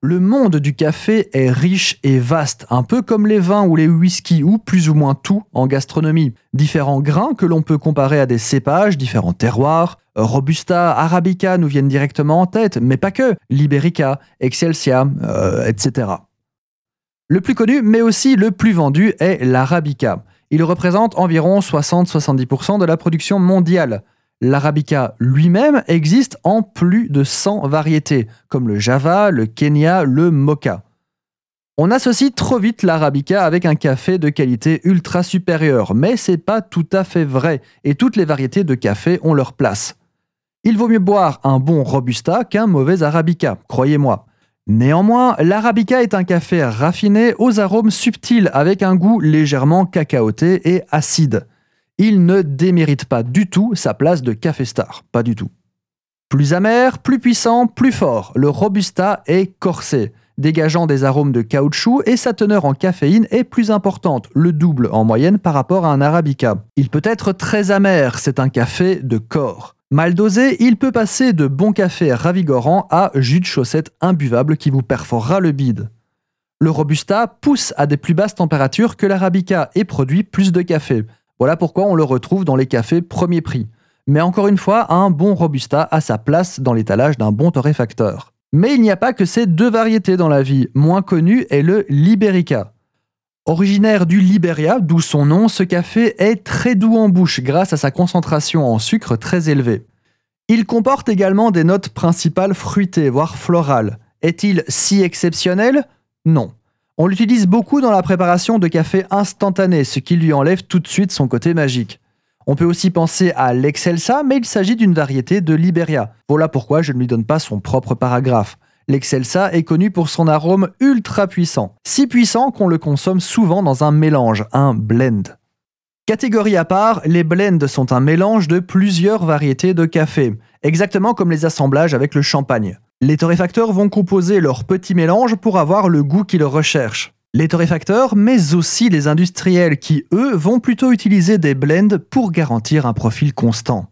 Le monde du café est riche et vaste, un peu comme les vins ou les whiskies ou plus ou moins tout en gastronomie. Différents grains que l'on peut comparer à des cépages, différents terroirs. Robusta, Arabica nous viennent directement en tête, mais pas que. Liberica, Excelsia, euh, etc. Le plus connu, mais aussi le plus vendu, est l'Arabica. Il représente environ 60-70% de la production mondiale. L'arabica lui-même existe en plus de 100 variétés, comme le java, le kenya, le mocha. On associe trop vite l'arabica avec un café de qualité ultra supérieure, mais c'est pas tout à fait vrai, et toutes les variétés de café ont leur place. Il vaut mieux boire un bon robusta qu'un mauvais arabica, croyez-moi. Néanmoins, l'arabica est un café raffiné aux arômes subtils avec un goût légèrement cacaoté et acide il ne démérite pas du tout sa place de café star, pas du tout. Plus amer, plus puissant, plus fort, le Robusta est corsé, dégageant des arômes de caoutchouc et sa teneur en caféine est plus importante, le double en moyenne par rapport à un Arabica. Il peut être très amer, c'est un café de corps. Mal dosé, il peut passer de bon café ravigorant à jus de chaussette imbuvable qui vous perforera le bide. Le Robusta pousse à des plus basses températures que l'Arabica et produit plus de café. Voilà pourquoi on le retrouve dans les cafés premier prix. Mais encore une fois, un bon Robusta a sa place dans l'étalage d'un bon torréfacteur. Mais il n'y a pas que ces deux variétés dans la vie. Moins connu est le Liberica. Originaire du Liberia, d'où son nom, ce café est très doux en bouche grâce à sa concentration en sucre très élevée. Il comporte également des notes principales fruitées, voire florales. Est-il si exceptionnel? Non. On l'utilise beaucoup dans la préparation de café instantané, ce qui lui enlève tout de suite son côté magique. On peut aussi penser à l'Excelsa, mais il s'agit d'une variété de Liberia. Voilà pourquoi je ne lui donne pas son propre paragraphe. L'Excelsa est connu pour son arôme ultra puissant, si puissant qu'on le consomme souvent dans un mélange, un blend. Catégorie à part, les blends sont un mélange de plusieurs variétés de café, exactement comme les assemblages avec le champagne. Les torréfacteurs vont composer leur petit mélange pour avoir le goût qu'ils recherchent. Les torréfacteurs, mais aussi les industriels qui, eux, vont plutôt utiliser des blends pour garantir un profil constant.